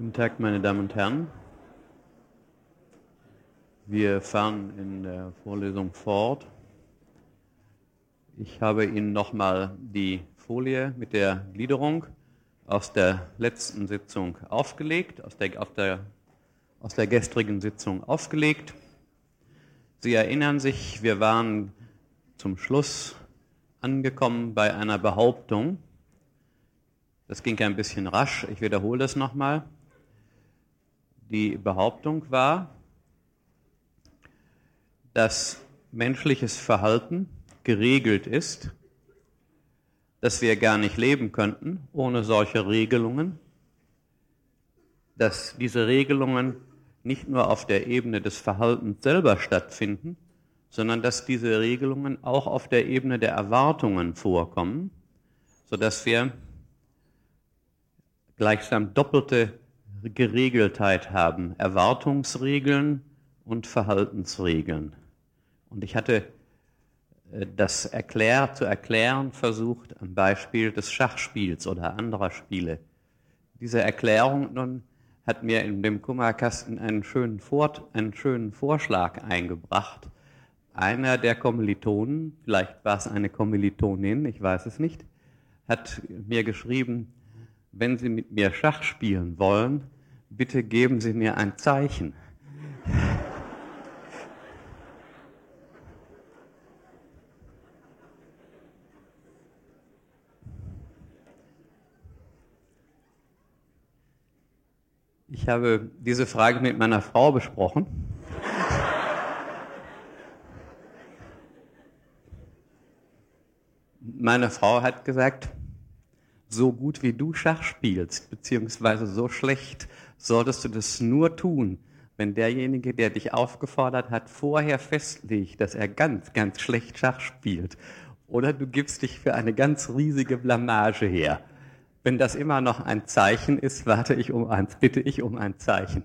Guten Tag, meine Damen und Herren. Wir fahren in der Vorlesung fort. Ich habe Ihnen nochmal die Folie mit der Gliederung aus der letzten Sitzung aufgelegt, aus der, aus der, aus der gestrigen Sitzung aufgelegt. Sie erinnern sich, wir waren zum Schluss angekommen bei einer Behauptung. Das ging ein bisschen rasch, ich wiederhole das nochmal. Die Behauptung war, dass menschliches Verhalten geregelt ist, dass wir gar nicht leben könnten ohne solche Regelungen, dass diese Regelungen nicht nur auf der Ebene des Verhaltens selber stattfinden, sondern dass diese Regelungen auch auf der Ebene der Erwartungen vorkommen, sodass wir gleichsam doppelte Geregeltheit haben, Erwartungsregeln und Verhaltensregeln. Und ich hatte äh, das erklär, zu erklären versucht am Beispiel des Schachspiels oder anderer Spiele. Diese Erklärung nun hat mir in dem Kummerkasten einen schönen, Vor einen schönen Vorschlag eingebracht. Einer der Kommilitonen, vielleicht war es eine Kommilitonin, ich weiß es nicht, hat mir geschrieben, wenn Sie mit mir Schach spielen wollen, bitte geben Sie mir ein Zeichen. Ich habe diese Frage mit meiner Frau besprochen. Meine Frau hat gesagt, so gut wie du Schach spielst, beziehungsweise so schlecht, solltest du das nur tun, wenn derjenige, der dich aufgefordert hat, vorher festlegt, dass er ganz, ganz schlecht Schach spielt. Oder du gibst dich für eine ganz riesige Blamage her. Wenn das immer noch ein Zeichen ist, warte ich um eins, bitte ich um ein Zeichen.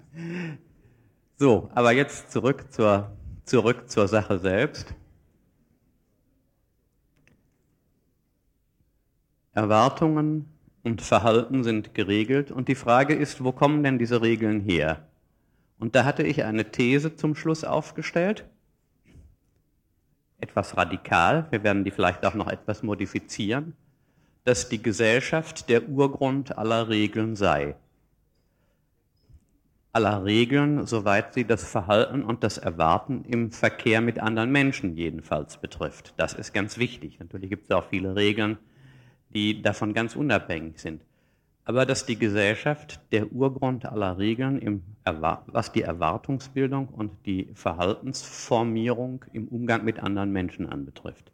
So, aber jetzt zurück zur, zurück zur Sache selbst. Erwartungen und Verhalten sind geregelt und die Frage ist, wo kommen denn diese Regeln her? Und da hatte ich eine These zum Schluss aufgestellt, etwas radikal, wir werden die vielleicht auch noch etwas modifizieren, dass die Gesellschaft der Urgrund aller Regeln sei. Aller Regeln, soweit sie das Verhalten und das Erwarten im Verkehr mit anderen Menschen jedenfalls betrifft. Das ist ganz wichtig. Natürlich gibt es auch viele Regeln, die davon ganz unabhängig sind. Aber dass die Gesellschaft der Urgrund aller Regeln, im, was die Erwartungsbildung und die Verhaltensformierung im Umgang mit anderen Menschen anbetrifft.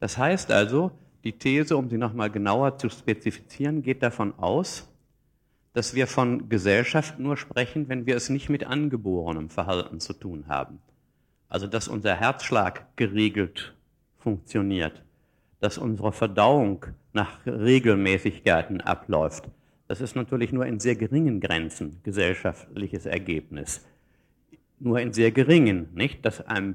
Das heißt also, die These, um sie nochmal genauer zu spezifizieren, geht davon aus, dass wir von Gesellschaft nur sprechen, wenn wir es nicht mit angeborenem Verhalten zu tun haben. Also dass unser Herzschlag geregelt funktioniert, dass unsere Verdauung nach Regelmäßigkeiten abläuft. Das ist natürlich nur in sehr geringen Grenzen gesellschaftliches Ergebnis. Nur in sehr geringen, nicht? Dass einem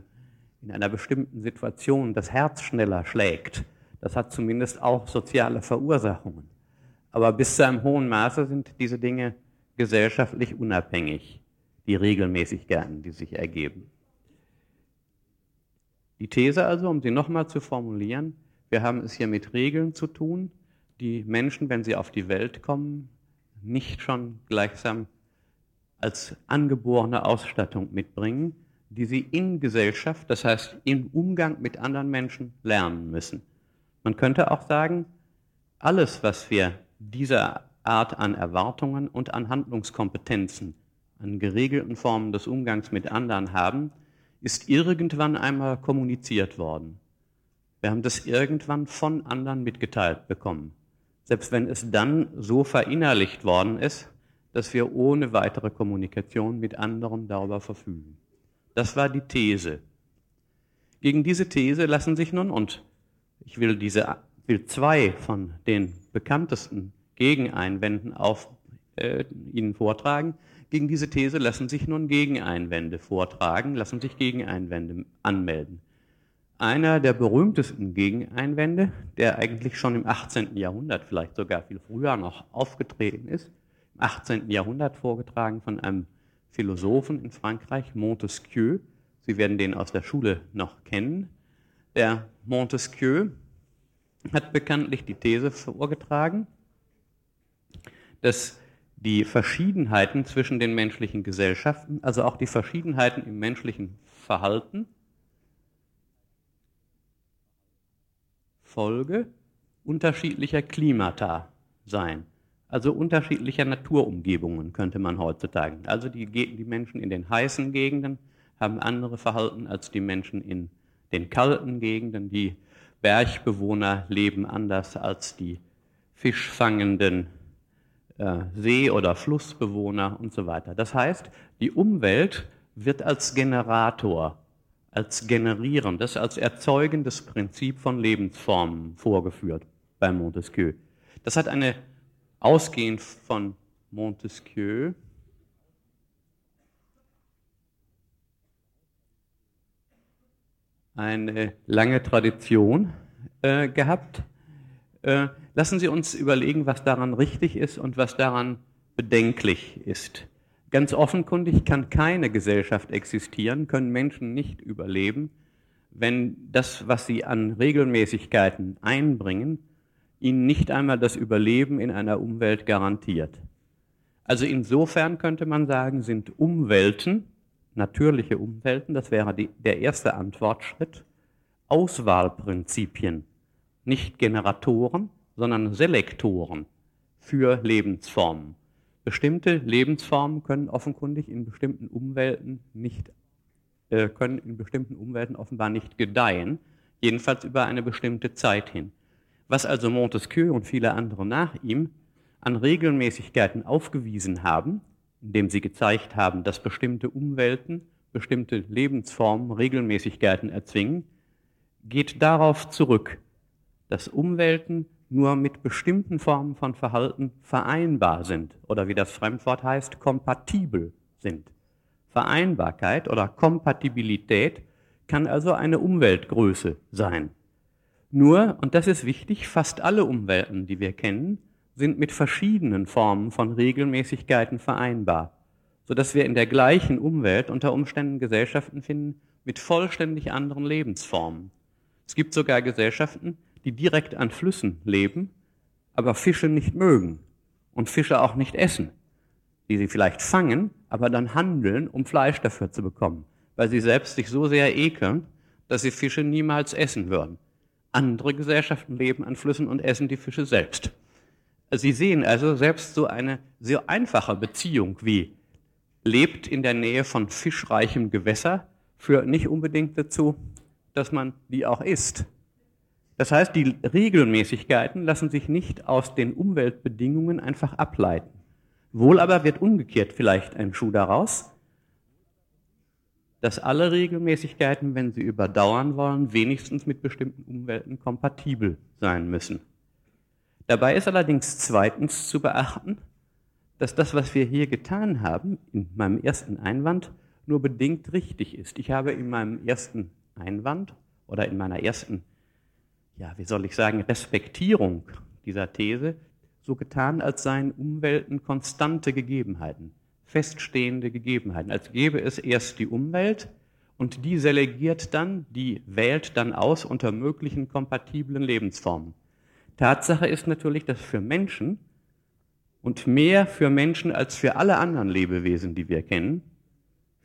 in einer bestimmten Situation das Herz schneller schlägt. Das hat zumindest auch soziale Verursachungen. Aber bis zu einem hohen Maße sind diese Dinge gesellschaftlich unabhängig, die Regelmäßigkeiten, die sich ergeben. Die These also, um sie nochmal zu formulieren, wir haben es hier mit Regeln zu tun, die Menschen, wenn sie auf die Welt kommen, nicht schon gleichsam als angeborene Ausstattung mitbringen, die sie in Gesellschaft, das heißt im Umgang mit anderen Menschen lernen müssen. Man könnte auch sagen, alles, was wir dieser Art an Erwartungen und an Handlungskompetenzen, an geregelten Formen des Umgangs mit anderen haben, ist irgendwann einmal kommuniziert worden. Wir haben das irgendwann von anderen mitgeteilt bekommen. Selbst wenn es dann so verinnerlicht worden ist, dass wir ohne weitere Kommunikation mit anderen darüber verfügen. Das war die These. Gegen diese These lassen sich nun, und ich will diese, will zwei von den bekanntesten Gegeneinwänden auf äh, Ihnen vortragen. Gegen diese These lassen sich nun Gegeneinwände vortragen, lassen sich Gegeneinwände anmelden. Einer der berühmtesten Gegeneinwände, der eigentlich schon im 18. Jahrhundert, vielleicht sogar viel früher noch aufgetreten ist, im 18. Jahrhundert vorgetragen von einem Philosophen in Frankreich, Montesquieu. Sie werden den aus der Schule noch kennen. Der Montesquieu hat bekanntlich die These vorgetragen, dass die Verschiedenheiten zwischen den menschlichen Gesellschaften, also auch die Verschiedenheiten im menschlichen Verhalten, Folge unterschiedlicher Klimata seien. Also unterschiedlicher Naturumgebungen könnte man heutzutage. Also die, die Menschen in den heißen Gegenden haben andere Verhalten als die Menschen in den kalten Gegenden. Die Bergbewohner leben anders als die fischfangenden äh, See- oder Flussbewohner und so weiter. Das heißt, die Umwelt wird als Generator, als generierendes, als erzeugendes Prinzip von Lebensformen vorgeführt bei Montesquieu. Das hat eine, ausgehend von Montesquieu, eine lange Tradition äh, gehabt. Äh, lassen Sie uns überlegen, was daran richtig ist und was daran bedenklich ist. Ganz offenkundig kann keine Gesellschaft existieren, können Menschen nicht überleben, wenn das, was sie an Regelmäßigkeiten einbringen, ihnen nicht einmal das Überleben in einer Umwelt garantiert. Also insofern könnte man sagen, sind Umwelten, natürliche Umwelten, das wäre die, der erste Antwortschritt, Auswahlprinzipien, nicht Generatoren, sondern Selektoren für Lebensformen. Bestimmte Lebensformen können offenkundig in bestimmten Umwelten nicht, äh, können in bestimmten Umwelten offenbar nicht gedeihen, jedenfalls über eine bestimmte Zeit hin. Was also Montesquieu und viele andere nach ihm an Regelmäßigkeiten aufgewiesen haben, indem sie gezeigt haben, dass bestimmte Umwelten, bestimmte Lebensformen Regelmäßigkeiten erzwingen, geht darauf zurück, dass Umwelten nur mit bestimmten Formen von Verhalten vereinbar sind oder wie das Fremdwort heißt, kompatibel sind. Vereinbarkeit oder Kompatibilität kann also eine Umweltgröße sein. Nur, und das ist wichtig, fast alle Umwelten, die wir kennen, sind mit verschiedenen Formen von Regelmäßigkeiten vereinbar, sodass wir in der gleichen Umwelt unter Umständen Gesellschaften finden mit vollständig anderen Lebensformen. Es gibt sogar Gesellschaften, die direkt an Flüssen leben, aber Fische nicht mögen und Fische auch nicht essen, die sie vielleicht fangen, aber dann handeln, um Fleisch dafür zu bekommen, weil sie selbst sich so sehr ekeln, dass sie Fische niemals essen würden. Andere Gesellschaften leben an Flüssen und essen die Fische selbst. Sie sehen also selbst so eine sehr einfache Beziehung wie lebt in der Nähe von fischreichem Gewässer führt nicht unbedingt dazu, dass man die auch isst. Das heißt, die Regelmäßigkeiten lassen sich nicht aus den Umweltbedingungen einfach ableiten. Wohl aber wird umgekehrt vielleicht ein Schuh daraus, dass alle Regelmäßigkeiten, wenn sie überdauern wollen, wenigstens mit bestimmten Umwelten kompatibel sein müssen. Dabei ist allerdings zweitens zu beachten, dass das, was wir hier getan haben, in meinem ersten Einwand, nur bedingt richtig ist. Ich habe in meinem ersten Einwand oder in meiner ersten ja, wie soll ich sagen, Respektierung dieser These so getan, als seien Umwelten konstante Gegebenheiten, feststehende Gegebenheiten, als gäbe es erst die Umwelt und die selegiert dann, die wählt dann aus unter möglichen kompatiblen Lebensformen. Tatsache ist natürlich, dass für Menschen und mehr für Menschen als für alle anderen Lebewesen, die wir kennen,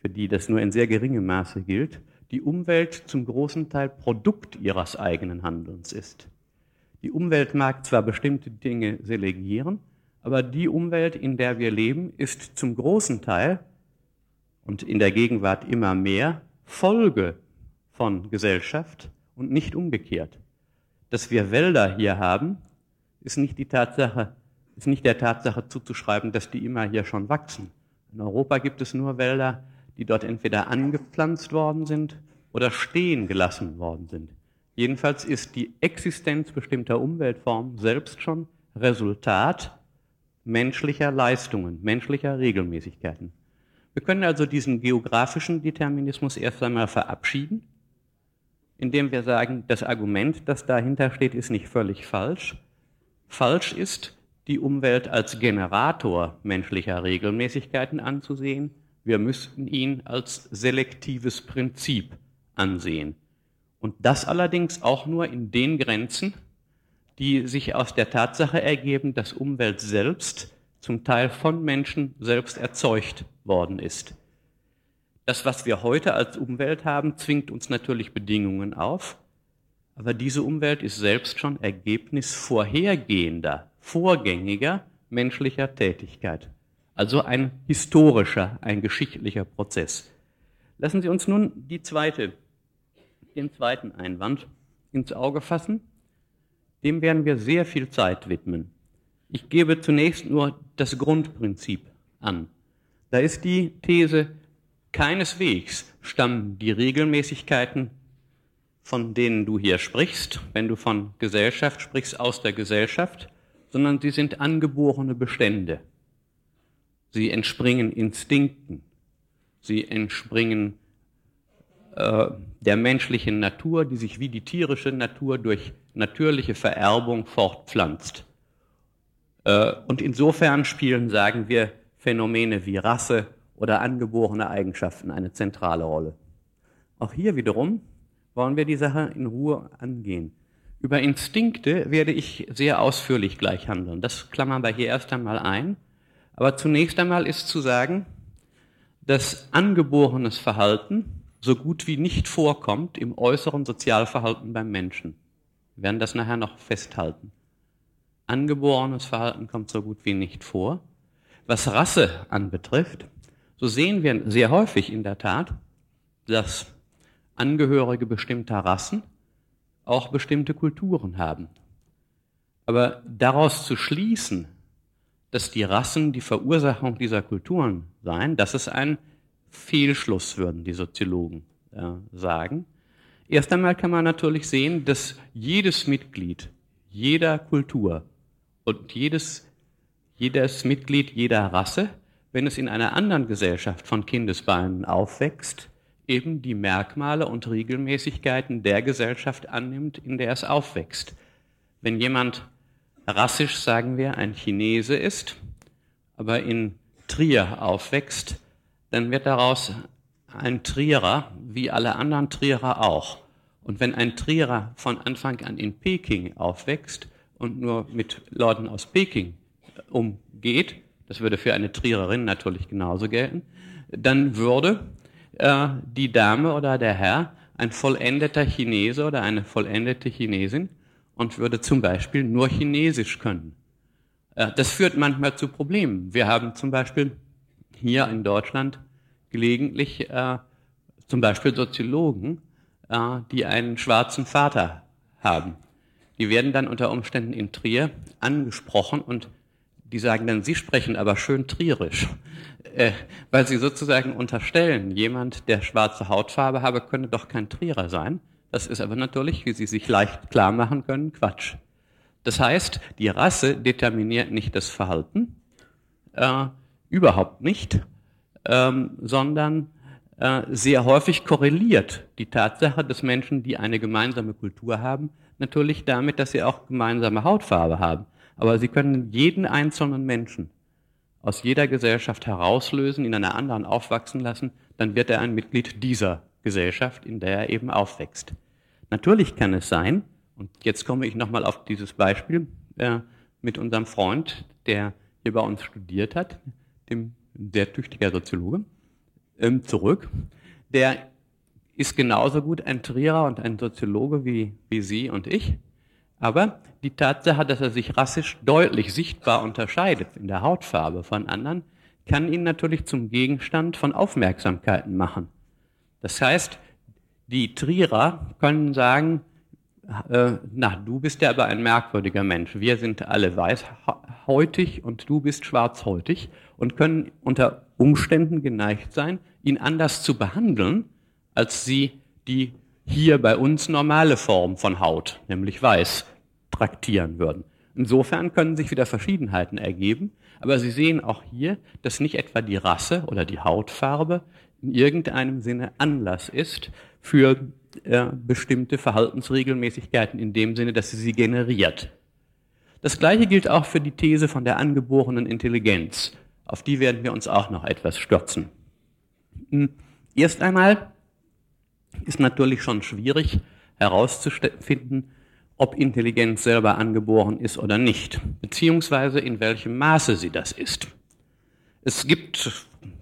für die das nur in sehr geringem Maße gilt, die Umwelt zum großen Teil Produkt ihres eigenen Handelns ist. Die Umwelt mag zwar bestimmte Dinge selegieren, aber die Umwelt, in der wir leben, ist zum großen Teil und in der Gegenwart immer mehr Folge von Gesellschaft und nicht umgekehrt. Dass wir Wälder hier haben, ist nicht die Tatsache, ist nicht der Tatsache zuzuschreiben, dass die immer hier schon wachsen. In Europa gibt es nur Wälder, die dort entweder angepflanzt worden sind oder stehen gelassen worden sind. Jedenfalls ist die Existenz bestimmter Umweltformen selbst schon Resultat menschlicher Leistungen, menschlicher Regelmäßigkeiten. Wir können also diesen geografischen Determinismus erst einmal verabschieden, indem wir sagen, das Argument, das dahinter steht, ist nicht völlig falsch. Falsch ist, die Umwelt als Generator menschlicher Regelmäßigkeiten anzusehen, wir müssten ihn als selektives Prinzip ansehen. Und das allerdings auch nur in den Grenzen, die sich aus der Tatsache ergeben, dass Umwelt selbst zum Teil von Menschen selbst erzeugt worden ist. Das, was wir heute als Umwelt haben, zwingt uns natürlich Bedingungen auf, aber diese Umwelt ist selbst schon Ergebnis vorhergehender, vorgängiger menschlicher Tätigkeit. Also ein historischer, ein geschichtlicher Prozess. Lassen Sie uns nun die zweite, den zweiten Einwand ins Auge fassen. Dem werden wir sehr viel Zeit widmen. Ich gebe zunächst nur das Grundprinzip an. Da ist die These, keineswegs stammen die Regelmäßigkeiten, von denen du hier sprichst, wenn du von Gesellschaft sprichst, aus der Gesellschaft, sondern sie sind angeborene Bestände. Sie entspringen Instinkten. Sie entspringen äh, der menschlichen Natur, die sich wie die tierische Natur durch natürliche Vererbung fortpflanzt. Äh, und insofern spielen, sagen wir, Phänomene wie Rasse oder angeborene Eigenschaften eine zentrale Rolle. Auch hier wiederum wollen wir die Sache in Ruhe angehen. Über Instinkte werde ich sehr ausführlich gleich handeln. Das klammern wir hier erst einmal ein. Aber zunächst einmal ist zu sagen, dass angeborenes Verhalten so gut wie nicht vorkommt im äußeren Sozialverhalten beim Menschen. Wir werden das nachher noch festhalten. Angeborenes Verhalten kommt so gut wie nicht vor. Was Rasse anbetrifft, so sehen wir sehr häufig in der Tat, dass Angehörige bestimmter Rassen auch bestimmte Kulturen haben. Aber daraus zu schließen, dass die Rassen die Verursachung dieser Kulturen seien, das ist ein Fehlschluss, würden die Soziologen äh, sagen. Erst einmal kann man natürlich sehen, dass jedes Mitglied jeder Kultur und jedes, jedes Mitglied jeder Rasse, wenn es in einer anderen Gesellschaft von Kindesbeinen aufwächst, eben die Merkmale und Regelmäßigkeiten der Gesellschaft annimmt, in der es aufwächst. Wenn jemand rassisch, sagen wir, ein Chinese ist, aber in Trier aufwächst, dann wird daraus ein Trierer, wie alle anderen Trierer auch. Und wenn ein Trierer von Anfang an in Peking aufwächst und nur mit Leuten aus Peking umgeht, das würde für eine Triererin natürlich genauso gelten, dann würde äh, die Dame oder der Herr ein vollendeter Chinese oder eine vollendete Chinesin und würde zum Beispiel nur Chinesisch können. Äh, das führt manchmal zu Problemen. Wir haben zum Beispiel hier in Deutschland gelegentlich äh, zum Beispiel Soziologen, äh, die einen schwarzen Vater haben. Die werden dann unter Umständen in Trier angesprochen und die sagen dann, sie sprechen aber schön trierisch, äh, weil sie sozusagen unterstellen, jemand, der schwarze Hautfarbe habe, könne doch kein Trierer sein. Das ist aber natürlich, wie Sie sich leicht klar machen können, Quatsch. Das heißt, die Rasse determiniert nicht das Verhalten, äh, überhaupt nicht, ähm, sondern äh, sehr häufig korreliert die Tatsache, dass Menschen, die eine gemeinsame Kultur haben, natürlich damit, dass sie auch gemeinsame Hautfarbe haben. Aber sie können jeden einzelnen Menschen aus jeder Gesellschaft herauslösen, in einer anderen aufwachsen lassen, dann wird er ein Mitglied dieser Gesellschaft, in der er eben aufwächst. Natürlich kann es sein, und jetzt komme ich nochmal auf dieses Beispiel äh, mit unserem Freund, der hier bei uns studiert hat, dem sehr tüchtiger Soziologe, ähm, zurück. Der ist genauso gut ein Trierer und ein Soziologe wie, wie Sie und ich. Aber die Tatsache, dass er sich rassisch deutlich sichtbar unterscheidet in der Hautfarbe von anderen, kann ihn natürlich zum Gegenstand von Aufmerksamkeiten machen. Das heißt, die Trierer können sagen, äh, na, du bist ja aber ein merkwürdiger Mensch. Wir sind alle weißhäutig und du bist schwarzhäutig und können unter Umständen geneigt sein, ihn anders zu behandeln, als sie die hier bei uns normale Form von Haut, nämlich weiß, traktieren würden. Insofern können sich wieder Verschiedenheiten ergeben, aber Sie sehen auch hier, dass nicht etwa die Rasse oder die Hautfarbe in irgendeinem Sinne Anlass ist für äh, bestimmte Verhaltensregelmäßigkeiten in dem Sinne, dass sie sie generiert. Das Gleiche gilt auch für die These von der angeborenen Intelligenz. Auf die werden wir uns auch noch etwas stürzen. Hm, erst einmal ist natürlich schon schwierig herauszufinden, ob Intelligenz selber angeboren ist oder nicht, beziehungsweise in welchem Maße sie das ist. Es gibt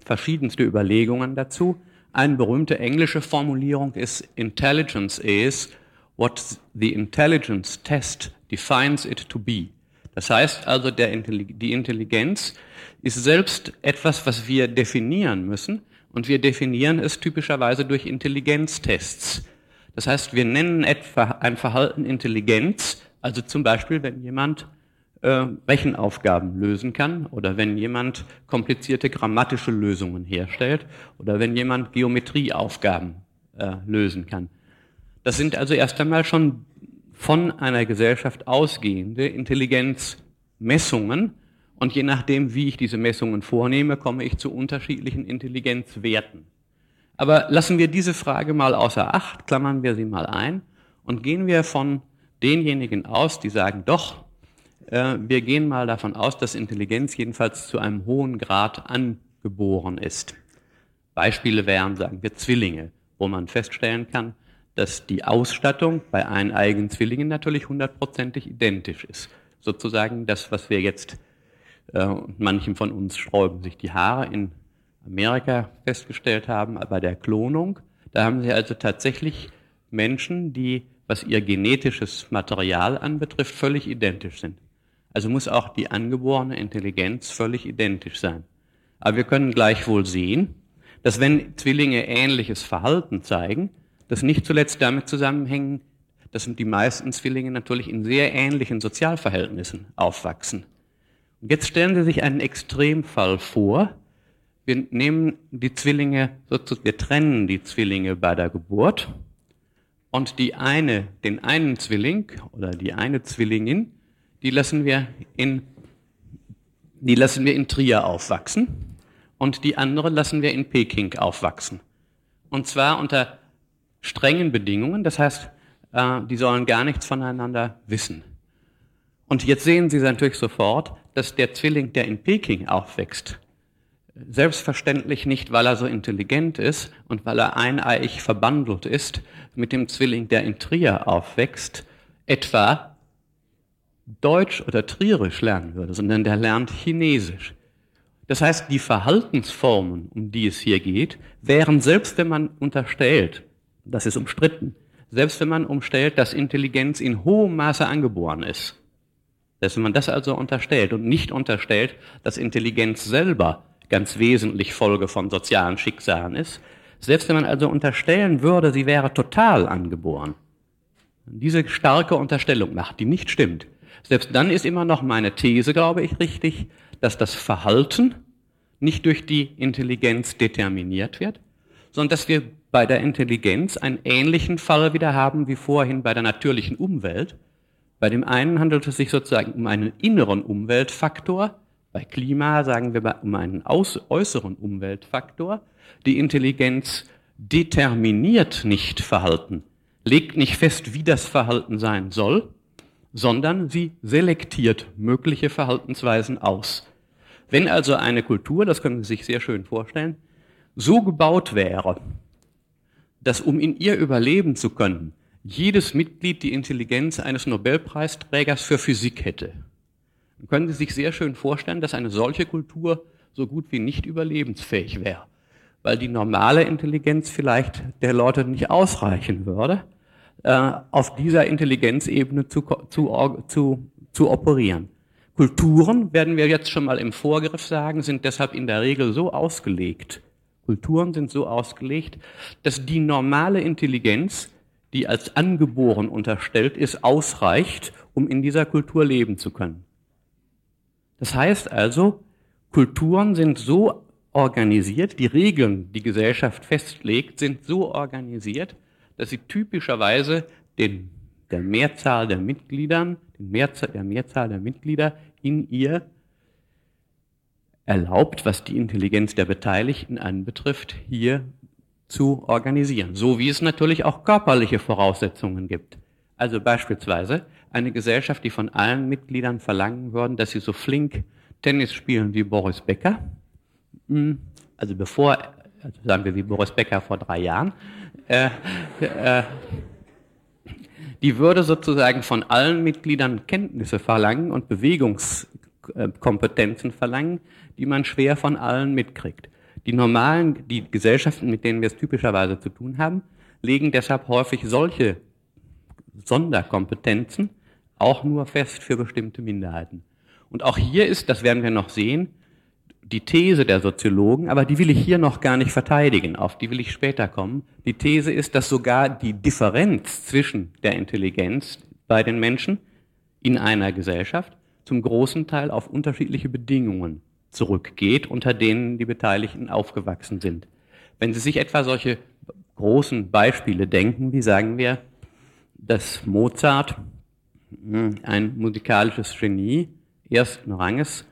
verschiedenste Überlegungen dazu. Eine berühmte englische Formulierung ist Intelligence is what the intelligence test defines it to be. Das heißt also, der, die Intelligenz ist selbst etwas, was wir definieren müssen, und wir definieren es typischerweise durch Intelligenztests. Das heißt, wir nennen etwa ein Verhalten Intelligenz, also zum Beispiel, wenn jemand äh, Rechenaufgaben lösen kann oder wenn jemand komplizierte grammatische Lösungen herstellt oder wenn jemand Geometrieaufgaben äh, lösen kann. Das sind also erst einmal schon von einer Gesellschaft ausgehende Intelligenzmessungen und je nachdem, wie ich diese Messungen vornehme, komme ich zu unterschiedlichen Intelligenzwerten. Aber lassen wir diese Frage mal außer Acht, klammern wir sie mal ein und gehen wir von denjenigen aus, die sagen, doch, wir gehen mal davon aus, dass Intelligenz jedenfalls zu einem hohen Grad angeboren ist. Beispiele wären, sagen wir, Zwillinge, wo man feststellen kann, dass die Ausstattung bei eineigen Zwillingen natürlich hundertprozentig identisch ist. Sozusagen das, was wir jetzt, äh, manchen von uns sträuben sich die Haare in Amerika festgestellt haben, bei der Klonung. Da haben sie also tatsächlich Menschen, die, was ihr genetisches Material anbetrifft, völlig identisch sind. Also muss auch die angeborene Intelligenz völlig identisch sein. Aber wir können gleichwohl sehen, dass wenn Zwillinge ähnliches Verhalten zeigen, das nicht zuletzt damit zusammenhängen, dass die meisten Zwillinge natürlich in sehr ähnlichen Sozialverhältnissen aufwachsen. Und jetzt stellen Sie sich einen Extremfall vor. Wir nehmen die Zwillinge, wir trennen die Zwillinge bei der Geburt und die eine, den einen Zwilling oder die eine Zwillingin die lassen wir in, die lassen wir in Trier aufwachsen und die andere lassen wir in Peking aufwachsen. Und zwar unter strengen Bedingungen, das heißt, äh, die sollen gar nichts voneinander wissen. Und jetzt sehen Sie natürlich sofort, dass der Zwilling, der in Peking aufwächst, selbstverständlich nicht, weil er so intelligent ist und weil er eineich verbandelt ist mit dem Zwilling, der in Trier aufwächst, etwa Deutsch oder Trierisch lernen würde, sondern der lernt Chinesisch. Das heißt, die Verhaltensformen, um die es hier geht, wären selbst wenn man unterstellt, das ist umstritten, selbst wenn man umstellt, dass Intelligenz in hohem Maße angeboren ist, dass wenn man das also unterstellt und nicht unterstellt, dass Intelligenz selber ganz wesentlich Folge von sozialen Schicksalen ist, selbst wenn man also unterstellen würde, sie wäre total angeboren, diese starke Unterstellung macht, die nicht stimmt, selbst dann ist immer noch meine These, glaube ich, richtig, dass das Verhalten nicht durch die Intelligenz determiniert wird, sondern dass wir bei der Intelligenz einen ähnlichen Fall wieder haben wie vorhin bei der natürlichen Umwelt. Bei dem einen handelt es sich sozusagen um einen inneren Umweltfaktor, bei Klima sagen wir um einen äußeren Umweltfaktor. Die Intelligenz determiniert nicht Verhalten, legt nicht fest, wie das Verhalten sein soll, sondern sie selektiert mögliche Verhaltensweisen aus. Wenn also eine Kultur, das können Sie sich sehr schön vorstellen, so gebaut wäre, dass um in ihr überleben zu können, jedes Mitglied die Intelligenz eines Nobelpreisträgers für Physik hätte, dann können Sie sich sehr schön vorstellen, dass eine solche Kultur so gut wie nicht überlebensfähig wäre, weil die normale Intelligenz vielleicht der Leute nicht ausreichen würde äh, auf dieser Intelligenzebene zu, zu, zu, zu operieren. Kulturen, werden wir jetzt schon mal im Vorgriff sagen, sind deshalb in der Regel so ausgelegt, Kulturen sind so ausgelegt, dass die normale Intelligenz, die als angeboren unterstellt ist, ausreicht, um in dieser Kultur leben zu können. Das heißt also, Kulturen sind so organisiert, die Regeln, die Gesellschaft festlegt, sind so organisiert, dass sie typischerweise den, der Mehrzahl der Mitgliedern, den Mehrzahl, der Mehrzahl der Mitglieder in ihr erlaubt, was die Intelligenz der Beteiligten anbetrifft, hier zu organisieren. So wie es natürlich auch körperliche Voraussetzungen gibt. Also beispielsweise eine Gesellschaft, die von allen Mitgliedern verlangen würden, dass sie so flink Tennis spielen wie Boris Becker. Hm, also bevor, also sagen wir wie Boris Becker vor drei Jahren, äh, äh, die würde sozusagen von allen Mitgliedern Kenntnisse verlangen und Bewegungskompetenzen verlangen, die man schwer von allen mitkriegt. Die normalen, die Gesellschaften, mit denen wir es typischerweise zu tun haben, legen deshalb häufig solche Sonderkompetenzen auch nur fest für bestimmte Minderheiten. Und auch hier ist, das werden wir noch sehen, die These der Soziologen, aber die will ich hier noch gar nicht verteidigen, auf die will ich später kommen. Die These ist, dass sogar die Differenz zwischen der Intelligenz bei den Menschen in einer Gesellschaft zum großen Teil auf unterschiedliche Bedingungen zurückgeht, unter denen die Beteiligten aufgewachsen sind. Wenn Sie sich etwa solche großen Beispiele denken, wie sagen wir, dass Mozart, hm, ein musikalisches Genie ersten Ranges,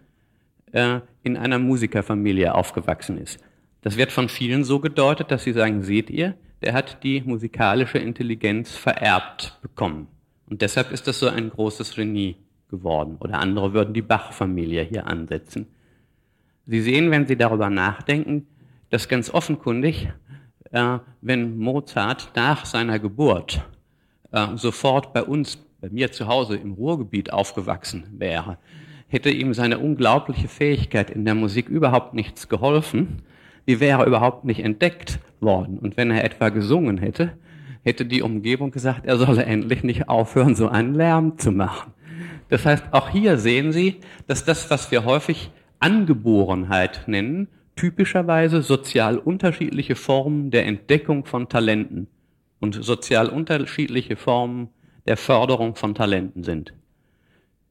äh, in einer Musikerfamilie aufgewachsen ist. Das wird von vielen so gedeutet, dass sie sagen, seht ihr, der hat die musikalische Intelligenz vererbt bekommen. Und deshalb ist das so ein großes Genie geworden. Oder andere würden die Bach-Familie hier ansetzen. Sie sehen, wenn Sie darüber nachdenken, dass ganz offenkundig, äh, wenn Mozart nach seiner Geburt äh, sofort bei uns, bei mir zu Hause im Ruhrgebiet aufgewachsen wäre, hätte ihm seine unglaubliche Fähigkeit in der Musik überhaupt nichts geholfen. Die wäre überhaupt nicht entdeckt worden. Und wenn er etwa gesungen hätte, hätte die Umgebung gesagt, er solle endlich nicht aufhören, so einen Lärm zu machen. Das heißt, auch hier sehen Sie, dass das, was wir häufig Angeborenheit nennen, typischerweise sozial unterschiedliche Formen der Entdeckung von Talenten und sozial unterschiedliche Formen der Förderung von Talenten sind.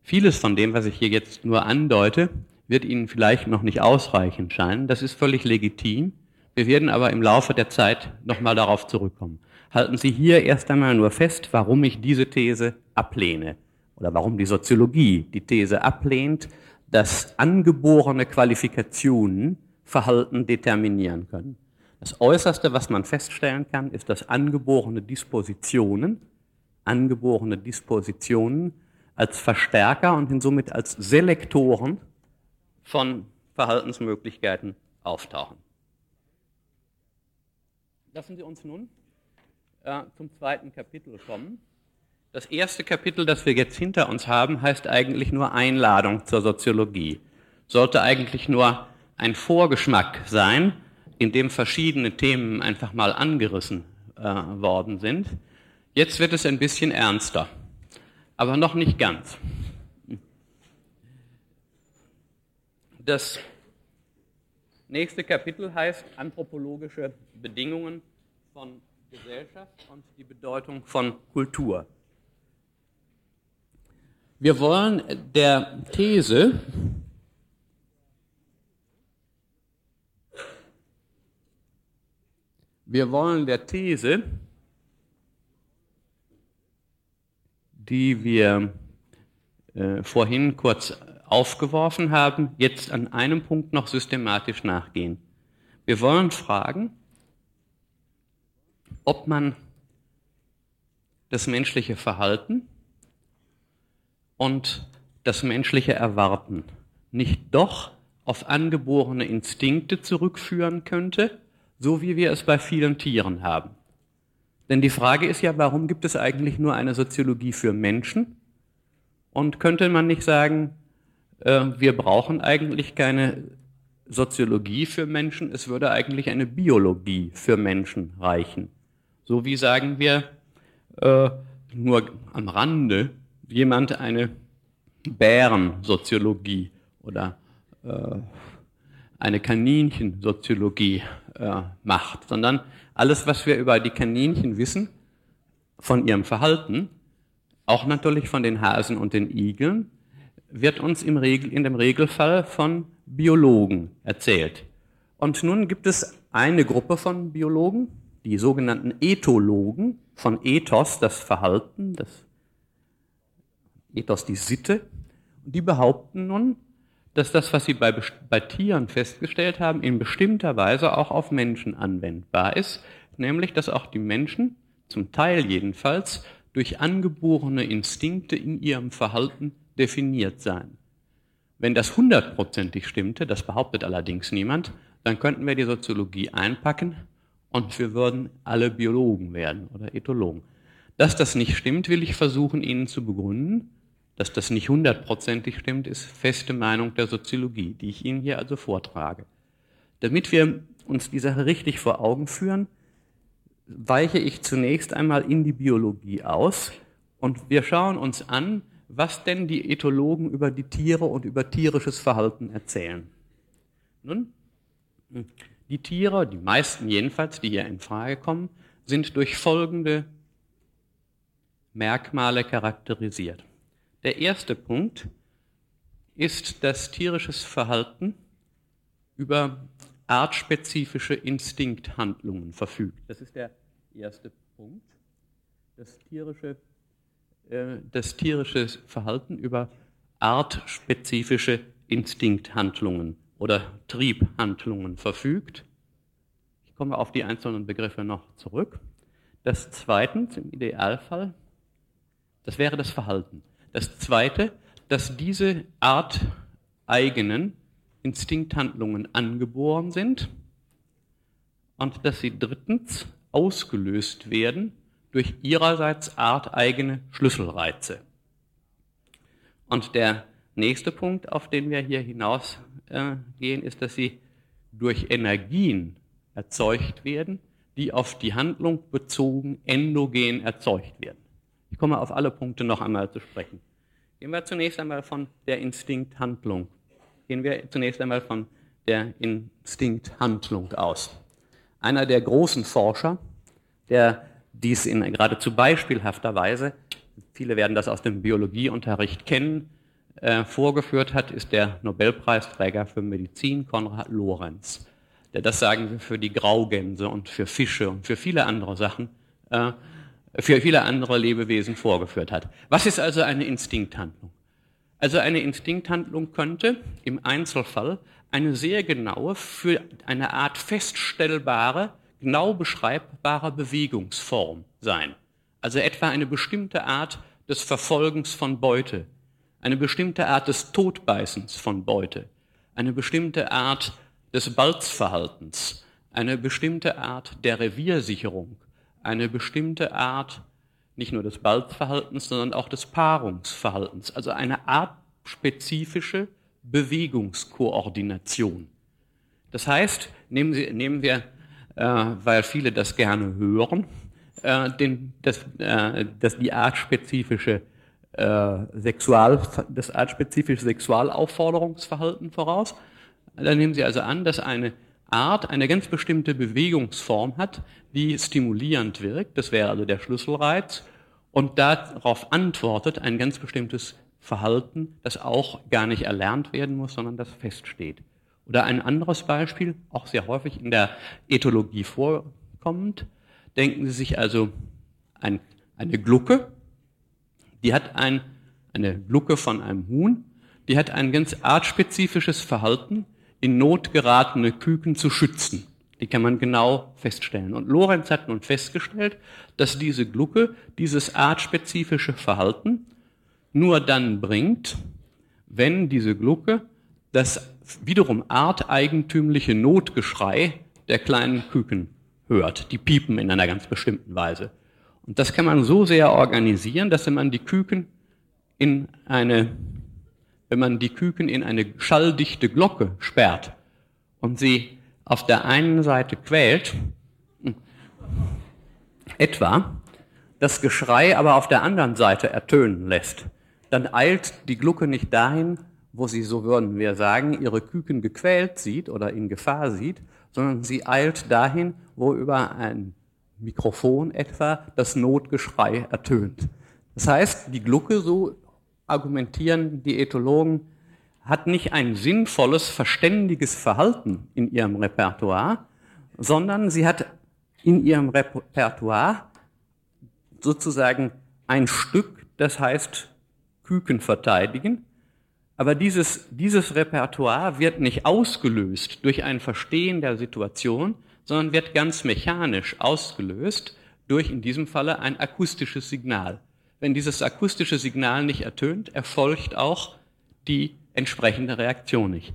Vieles von dem, was ich hier jetzt nur andeute, wird Ihnen vielleicht noch nicht ausreichend scheinen. Das ist völlig legitim. Wir werden aber im Laufe der Zeit nochmal darauf zurückkommen. Halten Sie hier erst einmal nur fest, warum ich diese These ablehne oder warum die Soziologie die These ablehnt, dass angeborene Qualifikationen Verhalten determinieren können. Das Äußerste, was man feststellen kann, ist, dass angeborene Dispositionen, angeborene Dispositionen als Verstärker und somit als Selektoren von Verhaltensmöglichkeiten auftauchen. Lassen Sie uns nun äh, zum zweiten Kapitel kommen. Das erste Kapitel, das wir jetzt hinter uns haben, heißt eigentlich nur Einladung zur Soziologie. Sollte eigentlich nur ein Vorgeschmack sein, in dem verschiedene Themen einfach mal angerissen äh, worden sind. Jetzt wird es ein bisschen ernster aber noch nicht ganz. Das nächste Kapitel heißt Anthropologische Bedingungen von Gesellschaft und die Bedeutung von Kultur. Wir wollen der These, wir wollen der These die wir äh, vorhin kurz aufgeworfen haben, jetzt an einem Punkt noch systematisch nachgehen. Wir wollen fragen, ob man das menschliche Verhalten und das menschliche Erwarten nicht doch auf angeborene Instinkte zurückführen könnte, so wie wir es bei vielen Tieren haben. Denn die Frage ist ja, warum gibt es eigentlich nur eine Soziologie für Menschen? Und könnte man nicht sagen, äh, wir brauchen eigentlich keine Soziologie für Menschen, es würde eigentlich eine Biologie für Menschen reichen. So wie sagen wir äh, nur am Rande jemand eine Bärensoziologie oder äh, eine Kaninchensoziologie macht, sondern alles, was wir über die Kaninchen wissen, von ihrem Verhalten, auch natürlich von den Hasen und den Igeln, wird uns im Regel, in dem Regelfall von Biologen erzählt. Und nun gibt es eine Gruppe von Biologen, die sogenannten Ethologen, von Ethos, das Verhalten, das Ethos, die Sitte, die behaupten nun, dass das, was sie bei, bei Tieren festgestellt haben, in bestimmter Weise auch auf Menschen anwendbar ist, nämlich dass auch die Menschen, zum Teil jedenfalls, durch angeborene Instinkte in ihrem Verhalten definiert sein. Wenn das hundertprozentig stimmte, das behauptet allerdings niemand, dann könnten wir die Soziologie einpacken und wir würden alle Biologen werden oder Ethologen. Dass das nicht stimmt, will ich versuchen, Ihnen zu begründen. Dass das nicht hundertprozentig stimmt, ist feste Meinung der Soziologie, die ich Ihnen hier also vortrage. Damit wir uns die Sache richtig vor Augen führen, weiche ich zunächst einmal in die Biologie aus und wir schauen uns an, was denn die Ethologen über die Tiere und über tierisches Verhalten erzählen. Nun, die Tiere, die meisten jedenfalls, die hier in Frage kommen, sind durch folgende Merkmale charakterisiert. Der erste Punkt ist, dass tierisches Verhalten über artspezifische Instinkthandlungen verfügt. Das ist der erste Punkt. Das tierische, äh, das tierische Verhalten über artspezifische Instinkthandlungen oder Triebhandlungen verfügt. Ich komme auf die einzelnen Begriffe noch zurück. Das zweitens, im Idealfall, das wäre das Verhalten. Das zweite, dass diese arteigenen Instinkthandlungen angeboren sind und dass sie drittens ausgelöst werden durch ihrerseits arteigene Schlüsselreize. Und der nächste Punkt, auf den wir hier hinausgehen, äh, ist, dass sie durch Energien erzeugt werden, die auf die Handlung bezogen endogen erzeugt werden. Ich komme auf alle Punkte noch einmal zu sprechen. Gehen wir zunächst einmal von der Instinkthandlung. Gehen wir zunächst einmal von der Instinkthandlung aus. Einer der großen Forscher, der dies in geradezu beispielhafter Weise, viele werden das aus dem Biologieunterricht kennen, äh, vorgeführt hat, ist der Nobelpreisträger für Medizin Konrad Lorenz, der das sagen wir für die Graugänse und für Fische und für viele andere Sachen, äh, für viele andere Lebewesen vorgeführt hat. Was ist also eine Instinkthandlung? Also eine Instinkthandlung könnte im Einzelfall eine sehr genaue, für eine Art feststellbare, genau beschreibbare Bewegungsform sein. Also etwa eine bestimmte Art des Verfolgens von Beute, eine bestimmte Art des Todbeißens von Beute, eine bestimmte Art des Balzverhaltens, eine bestimmte Art der Reviersicherung, eine bestimmte Art nicht nur des Balzverhaltens, sondern auch des Paarungsverhaltens, also eine artspezifische Bewegungskoordination. Das heißt, nehmen, Sie, nehmen wir, äh, weil viele das gerne hören, äh, den, das, äh, das die artspezifische äh, Sexual, das artspezifische Sexualaufforderungsverhalten voraus. Dann nehmen Sie also an, dass eine Art eine ganz bestimmte Bewegungsform hat, die stimulierend wirkt. Das wäre also der Schlüsselreiz. Und darauf antwortet ein ganz bestimmtes Verhalten, das auch gar nicht erlernt werden muss, sondern das feststeht. Oder ein anderes Beispiel, auch sehr häufig in der Ethologie vorkommend. Denken Sie sich also ein, eine Glucke, die hat ein, eine Glucke von einem Huhn, die hat ein ganz artspezifisches Verhalten, in Not geratene Küken zu schützen. Die kann man genau feststellen. Und Lorenz hat nun festgestellt, dass diese Glucke dieses artspezifische Verhalten nur dann bringt, wenn diese Glucke das wiederum arteigentümliche Notgeschrei der kleinen Küken hört. Die piepen in einer ganz bestimmten Weise. Und das kann man so sehr organisieren, dass wenn man die Küken in eine wenn man die Küken in eine schalldichte Glocke sperrt und sie auf der einen Seite quält, etwa, das Geschrei aber auf der anderen Seite ertönen lässt, dann eilt die Glucke nicht dahin, wo sie, so würden wir sagen, ihre Küken gequält sieht oder in Gefahr sieht, sondern sie eilt dahin, wo über ein Mikrofon etwa das Notgeschrei ertönt. Das heißt, die Glucke, so argumentieren die Ethologen, hat nicht ein sinnvolles, verständiges Verhalten in ihrem Repertoire, sondern sie hat in ihrem Repertoire sozusagen ein Stück, das heißt Küken verteidigen. Aber dieses, dieses Repertoire wird nicht ausgelöst durch ein Verstehen der Situation, sondern wird ganz mechanisch ausgelöst durch in diesem Falle ein akustisches Signal. Wenn dieses akustische Signal nicht ertönt, erfolgt auch die entsprechende Reaktion nicht.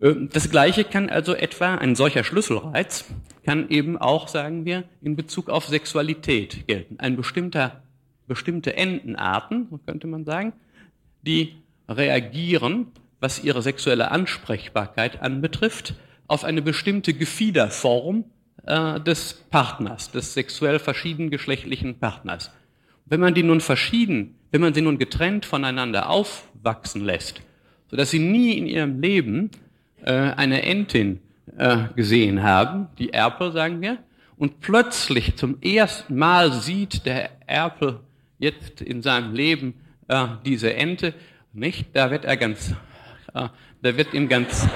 Ähm, das Gleiche kann also etwa, ein solcher Schlüsselreiz kann eben auch, sagen wir, in Bezug auf Sexualität gelten. Ein bestimmter, bestimmte Entenarten, könnte man sagen, die reagieren, was ihre sexuelle Ansprechbarkeit anbetrifft, auf eine bestimmte Gefiederform äh, des Partners, des sexuell verschiedengeschlechtlichen Partners. Wenn man die nun verschieden, wenn man sie nun getrennt voneinander aufwachsen lässt, sodass sie nie in ihrem Leben äh, eine Entin äh, gesehen haben, die Erpel sagen wir, und plötzlich zum ersten Mal sieht der Erpel jetzt in seinem Leben äh, diese Ente, nicht? Da wird er ganz, äh, da wird ihm ganz,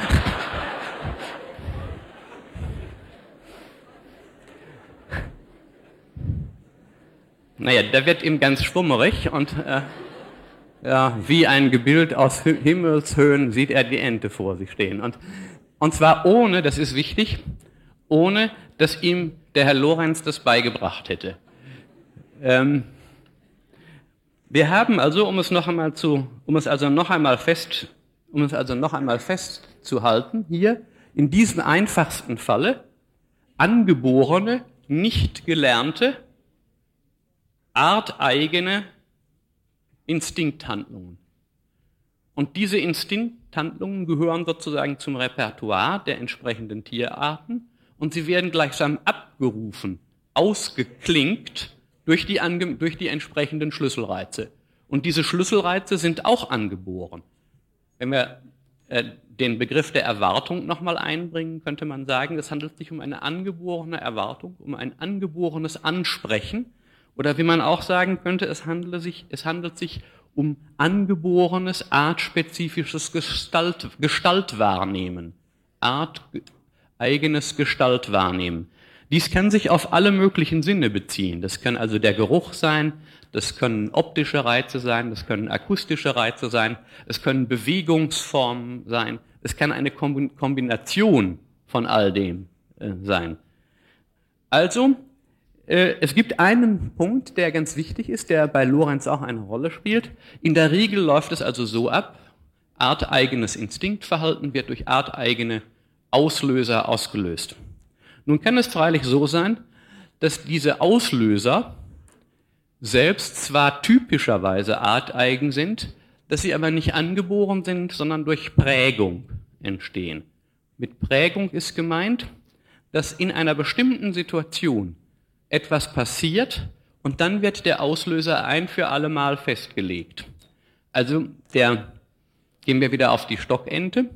naja, da wird ihm ganz schwummerig und äh, ja, wie ein Gebild aus Himmelshöhen sieht er die Ente vor sich stehen. Und, und zwar ohne, das ist wichtig, ohne, dass ihm der Herr Lorenz das beigebracht hätte. Ähm, wir haben also, um es noch einmal zu, um es also noch einmal fest, um es also noch einmal festzuhalten, hier in diesem einfachsten Falle angeborene, nicht gelernte, arteigene Instinkthandlungen. Und diese Instinkthandlungen gehören sozusagen zum Repertoire der entsprechenden Tierarten und sie werden gleichsam abgerufen, ausgeklinkt durch die, durch die entsprechenden Schlüsselreize. Und diese Schlüsselreize sind auch angeboren. Wenn wir äh, den Begriff der Erwartung nochmal einbringen, könnte man sagen, es handelt sich um eine angeborene Erwartung, um ein angeborenes Ansprechen, oder wie man auch sagen könnte, es handelt sich, es handelt sich um angeborenes, artspezifisches Gestalt, Gestaltwahrnehmen. Art, eigenes Gestaltwahrnehmen. Dies kann sich auf alle möglichen Sinne beziehen. Das kann also der Geruch sein, das können optische Reize sein, das können akustische Reize sein, es können Bewegungsformen sein, es kann eine Kombination von all dem äh, sein. Also, es gibt einen Punkt, der ganz wichtig ist, der bei Lorenz auch eine Rolle spielt. In der Regel läuft es also so ab, arteigenes Instinktverhalten wird durch arteigene Auslöser ausgelöst. Nun kann es freilich so sein, dass diese Auslöser selbst zwar typischerweise arteigen sind, dass sie aber nicht angeboren sind, sondern durch Prägung entstehen. Mit Prägung ist gemeint, dass in einer bestimmten Situation etwas passiert und dann wird der Auslöser ein für alle Mal festgelegt. Also der, gehen wir wieder auf die Stockente.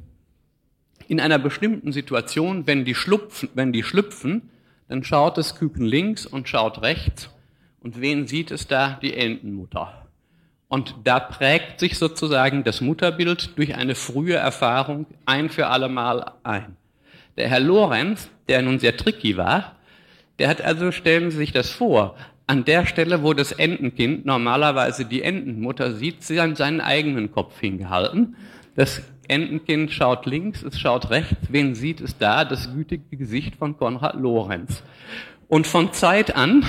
In einer bestimmten Situation, wenn die schlupfen, wenn die schlüpfen, dann schaut das Küken links und schaut rechts. Und wen sieht es da? Die Entenmutter. Und da prägt sich sozusagen das Mutterbild durch eine frühe Erfahrung ein für alle Mal ein. Der Herr Lorenz, der nun sehr tricky war, der hat also, stellen Sie sich das vor, an der Stelle, wo das Entenkind normalerweise die Entenmutter sieht, sie an seinen eigenen Kopf hingehalten. Das Entenkind schaut links, es schaut rechts. Wen sieht es da? Das gütige Gesicht von Konrad Lorenz. Und von Zeit an,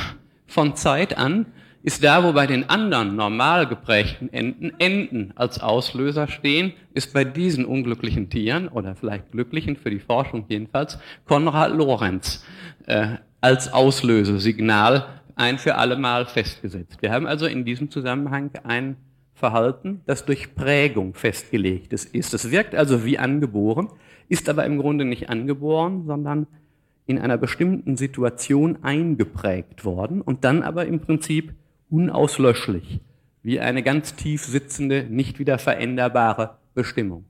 von Zeit an ist da, wo bei den anderen normal geprägten Enten Enten als Auslöser stehen, ist bei diesen unglücklichen Tieren oder vielleicht glücklichen für die Forschung jedenfalls Konrad Lorenz äh, als Auslösesignal ein für alle Mal festgesetzt. Wir haben also in diesem Zusammenhang ein Verhalten, das durch Prägung festgelegt ist. Es wirkt also wie angeboren, ist aber im Grunde nicht angeboren, sondern in einer bestimmten Situation eingeprägt worden und dann aber im Prinzip unauslöschlich, wie eine ganz tief sitzende, nicht wieder veränderbare Bestimmung.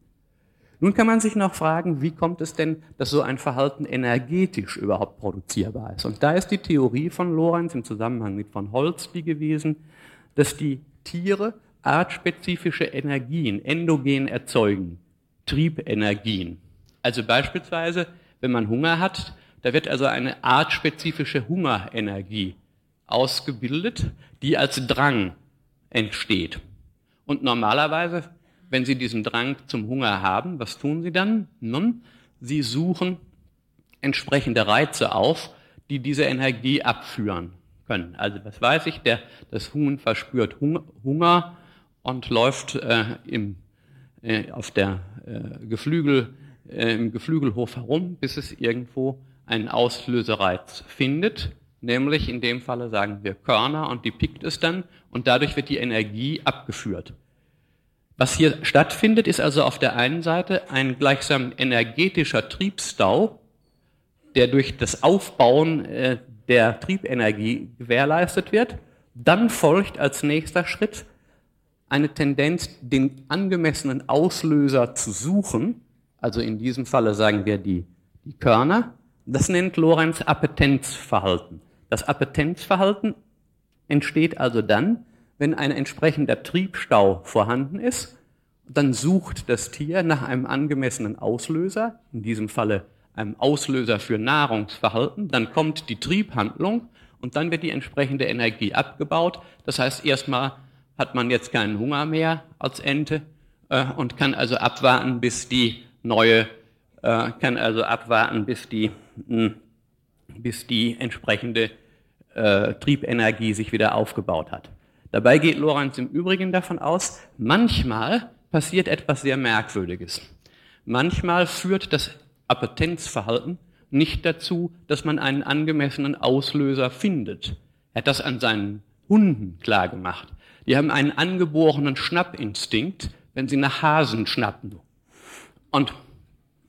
Nun kann man sich noch fragen, wie kommt es denn, dass so ein Verhalten energetisch überhaupt produzierbar ist? Und da ist die Theorie von Lorenz im Zusammenhang mit von Holzby gewesen, dass die Tiere artspezifische Energien endogen erzeugen, Triebenergien. Also beispielsweise, wenn man Hunger hat, da wird also eine artspezifische Hungerenergie ausgebildet, die als Drang entsteht. Und normalerweise wenn Sie diesen Drang zum Hunger haben, was tun Sie dann? Nun, Sie suchen entsprechende Reize auf, die diese Energie abführen können. Also was weiß ich, der, das Huhn verspürt Hunger und läuft äh, im, äh, auf der äh, Geflügel, äh, im Geflügelhof herum, bis es irgendwo einen Auslösereiz findet, nämlich in dem Falle sagen wir Körner und die pickt es dann und dadurch wird die Energie abgeführt. Was hier stattfindet, ist also auf der einen Seite ein gleichsam energetischer Triebstau, der durch das Aufbauen äh, der Triebenergie gewährleistet wird. Dann folgt als nächster Schritt eine Tendenz, den angemessenen Auslöser zu suchen. Also in diesem Falle sagen wir die, die Körner. Das nennt Lorenz Appetenzverhalten. Das Appetenzverhalten entsteht also dann, wenn ein entsprechender Triebstau vorhanden ist, dann sucht das Tier nach einem angemessenen Auslöser, in diesem Falle einem Auslöser für Nahrungsverhalten, dann kommt die Triebhandlung und dann wird die entsprechende Energie abgebaut. Das heißt, erstmal hat man jetzt keinen Hunger mehr als Ente äh, und kann also abwarten, bis die neue, äh, kann also abwarten, bis die, mh, hm, bis die entsprechende äh, Triebenergie sich wieder aufgebaut hat. Dabei geht Lorenz im Übrigen davon aus, manchmal passiert etwas sehr Merkwürdiges. Manchmal führt das Appetenzverhalten nicht dazu, dass man einen angemessenen Auslöser findet. Er hat das an seinen Hunden klar gemacht. Die haben einen angeborenen Schnappinstinkt, wenn sie nach Hasen schnappen. Und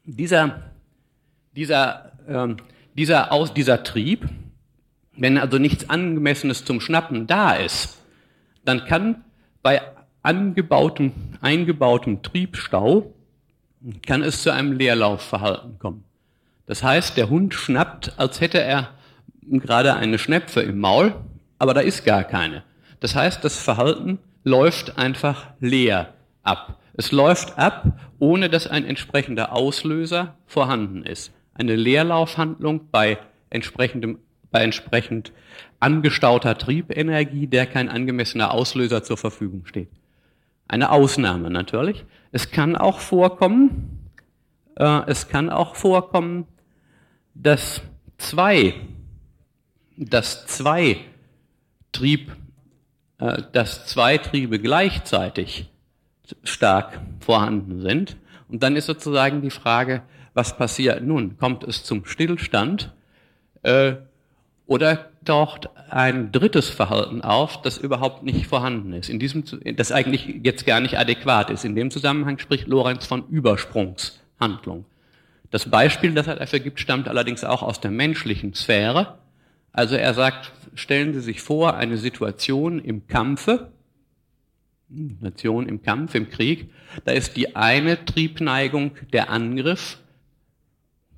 dieser, dieser, ähm, dieser, Aus, dieser Trieb, wenn also nichts Angemessenes zum Schnappen da ist, dann kann bei angebautem, eingebautem Triebstau, kann es zu einem Leerlaufverhalten kommen. Das heißt, der Hund schnappt, als hätte er gerade eine Schnepfe im Maul, aber da ist gar keine. Das heißt, das Verhalten läuft einfach leer ab. Es läuft ab, ohne dass ein entsprechender Auslöser vorhanden ist. Eine Leerlaufhandlung bei entsprechendem bei entsprechend angestauter Triebenergie, der kein angemessener Auslöser zur Verfügung steht. Eine Ausnahme natürlich. Es kann auch vorkommen, äh, es kann auch vorkommen, dass zwei, dass zwei Trieb, äh, dass zwei Triebe gleichzeitig stark vorhanden sind. Und dann ist sozusagen die Frage, was passiert nun? Kommt es zum Stillstand? Äh, oder taucht ein drittes Verhalten auf, das überhaupt nicht vorhanden ist, in diesem, das eigentlich jetzt gar nicht adäquat ist. In dem Zusammenhang spricht Lorenz von Übersprungshandlung. Das Beispiel, das er dafür gibt, stammt allerdings auch aus der menschlichen Sphäre. Also er sagt, stellen Sie sich vor, eine Situation im Kampfe, Nation im Kampf, im Krieg, da ist die eine Triebneigung der Angriff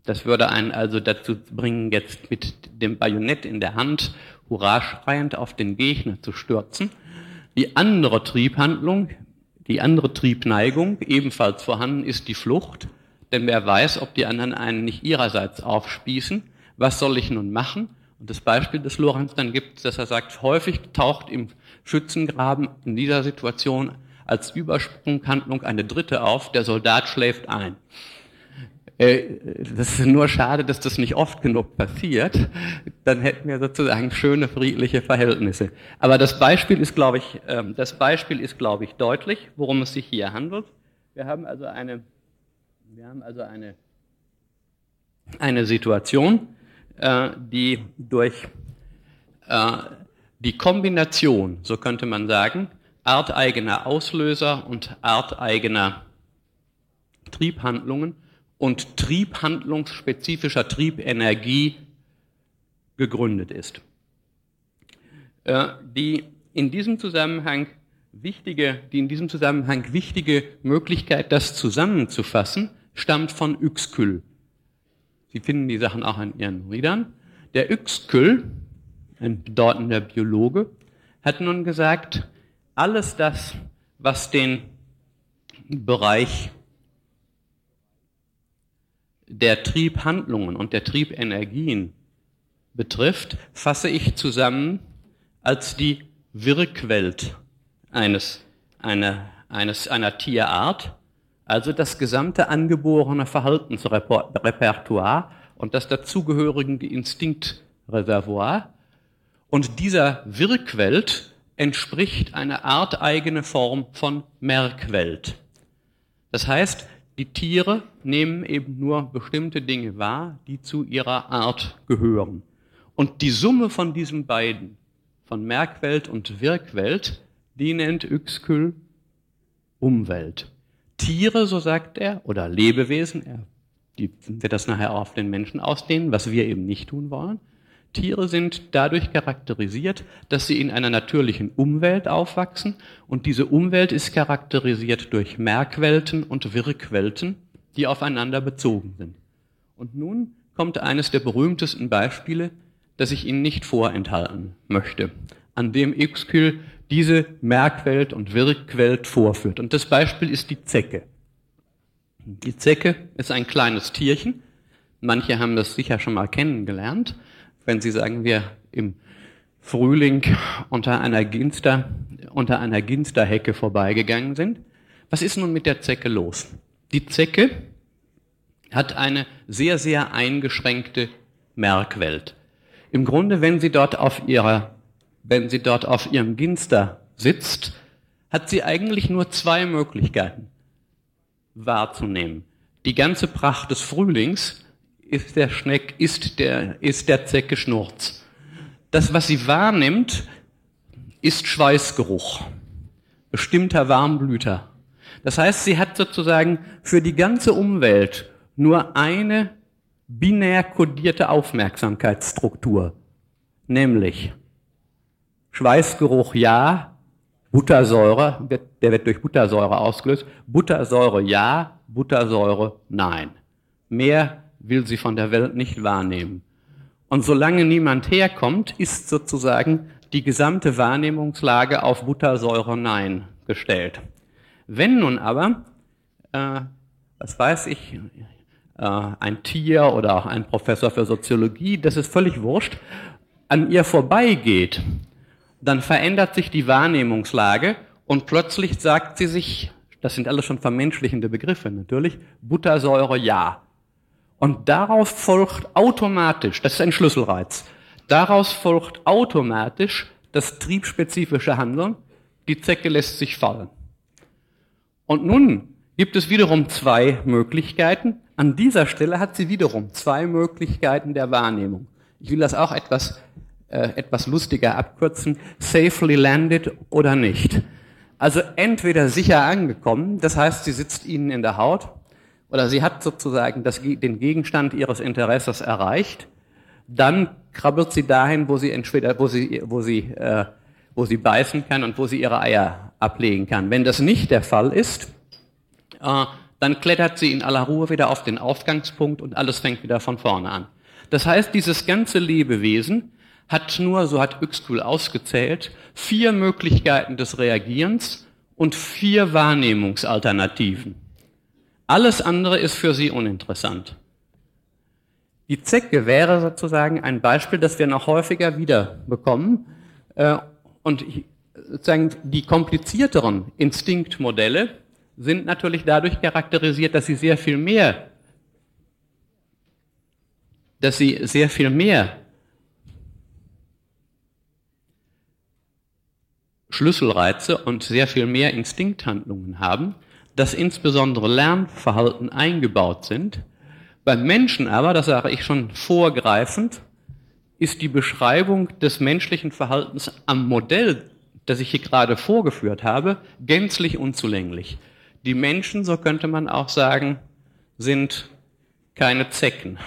das würde einen also dazu bringen, jetzt mit dem Bajonett in der Hand hurra schreiend auf den Gegner zu stürzen. Die andere Triebhandlung, die andere Triebneigung, ebenfalls vorhanden, ist die Flucht. Denn wer weiß, ob die anderen einen nicht ihrerseits aufspießen. Was soll ich nun machen? Und das Beispiel des Lorenz dann gibt, dass er sagt, häufig taucht im Schützengraben in dieser Situation als Übersprunghandlung eine dritte auf, der Soldat schläft ein. Äh, das ist nur schade, dass das nicht oft genug passiert. Dann hätten wir sozusagen schöne friedliche Verhältnisse. Aber das Beispiel ist, glaube ich, ähm, das Beispiel ist, glaube ich, deutlich, worum es sich hier handelt. Wir haben also eine, wir haben also eine, eine Situation, äh, die durch äh, die Kombination, so könnte man sagen, arteigener Auslöser und arteigener Triebhandlungen und triebhandlungsspezifischer Triebenergie gegründet ist. Äh, die in diesem Zusammenhang wichtige, die in diesem Zusammenhang wichtige Möglichkeit, das zusammenzufassen, stammt von Uexküll. Sie finden die Sachen auch an Ihren Riedern. Der Uexküll, ein bedeutender Biologe, hat nun gesagt, alles das, was den Bereich der Triebhandlungen und der Triebenergien betrifft, fasse ich zusammen als die Wirkwelt eines, einer, eines, einer Tierart, also das gesamte angeborene Verhaltensrepertoire und das dazugehörige Instinkt, Reservoir. Und dieser Wirkwelt entspricht eine arteigene Form von Merkwelt. Das heißt, die Tiere nehmen eben nur bestimmte Dinge wahr, die zu ihrer Art gehören. Und die Summe von diesen beiden, von Merkwelt und Wirkwelt, die nennt Uexküll Umwelt. Tiere, so sagt er, oder Lebewesen, er die, wird das nachher auf den Menschen ausdehnen, was wir eben nicht tun wollen. Tiere sind dadurch charakterisiert, dass sie in einer natürlichen Umwelt aufwachsen und diese Umwelt ist charakterisiert durch Merkwelten und Wirkwelten, die aufeinander bezogen sind. Und nun kommt eines der berühmtesten Beispiele, das ich Ihnen nicht vorenthalten möchte, an dem Ixkyll diese Merkwelt und Wirkwelt vorführt. Und das Beispiel ist die Zecke. Die Zecke ist ein kleines Tierchen. Manche haben das sicher schon mal kennengelernt, wenn sie sagen wir im Frühling unter einer Ginster, unter einer Ginsterhecke vorbeigegangen sind. Was ist nun mit der Zecke los? Die Zecke hat eine sehr, sehr eingeschränkte Merkwelt. Im Grunde, wenn sie dort auf ihrer, wenn sie dort auf ihrem Ginster sitzt, hat sie eigentlich nur zwei Möglichkeiten wahrzunehmen. Die ganze Pracht des Frühlings ist der Schneck, ist der, ist der Zecke Schnurz. Das, was sie wahrnimmt, ist Schweißgeruch, bestimmter Warmblüter. Das heißt, sie hat sozusagen für die ganze Umwelt nur eine binär kodierte Aufmerksamkeitsstruktur, nämlich Schweißgeruch ja, Buttersäure, der wird durch Buttersäure ausgelöst. Buttersäure ja, Buttersäure nein. Mehr will sie von der Welt nicht wahrnehmen. Und solange niemand herkommt, ist sozusagen die gesamte Wahrnehmungslage auf Buttersäure nein gestellt. Wenn nun aber, äh, was weiß ich, äh, ein Tier oder auch ein Professor für Soziologie, das ist völlig wurscht, an ihr vorbeigeht dann verändert sich die Wahrnehmungslage und plötzlich sagt sie sich, das sind alles schon vermenschlichende Begriffe natürlich, Buttersäure ja. Und daraus folgt automatisch, das ist ein Schlüsselreiz, daraus folgt automatisch das triebspezifische Handeln, die Zecke lässt sich fallen. Und nun gibt es wiederum zwei Möglichkeiten. An dieser Stelle hat sie wiederum zwei Möglichkeiten der Wahrnehmung. Ich will das auch etwas äh, etwas lustiger abkürzen, safely landed oder nicht. Also entweder sicher angekommen, das heißt, sie sitzt Ihnen in der Haut, oder sie hat sozusagen das, den Gegenstand ihres Interesses erreicht, dann krabbelt sie dahin, wo sie entweder, wo sie, wo sie, äh, wo sie beißen kann und wo sie ihre Eier ablegen kann. Wenn das nicht der Fall ist, äh, dann klettert sie in aller Ruhe wieder auf den Ausgangspunkt und alles fängt wieder von vorne an. Das heißt, dieses ganze Lebewesen hat nur, so hat Uexküll ausgezählt, vier Möglichkeiten des Reagierens und vier Wahrnehmungsalternativen. Alles andere ist für sie uninteressant. Die Zecke wäre sozusagen ein Beispiel, das wir noch häufiger wieder bekommen. Äh, und sozusagen die komplizierteren Instinktmodelle sind natürlich dadurch charakterisiert, dass sie sehr viel mehr, dass sie sehr viel mehr Schlüsselreize und sehr viel mehr Instinkthandlungen haben, dass insbesondere Lernverhalten eingebaut sind. Beim Menschen aber, das sage ich schon vorgreifend, ist die Beschreibung des menschlichen Verhaltens am Modell, das ich hier gerade vorgeführt habe, gänzlich unzulänglich. Die Menschen, so könnte man auch sagen, sind keine Zecken.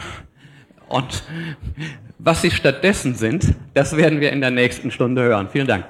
Und was sie stattdessen sind, das werden wir in der nächsten Stunde hören. Vielen Dank.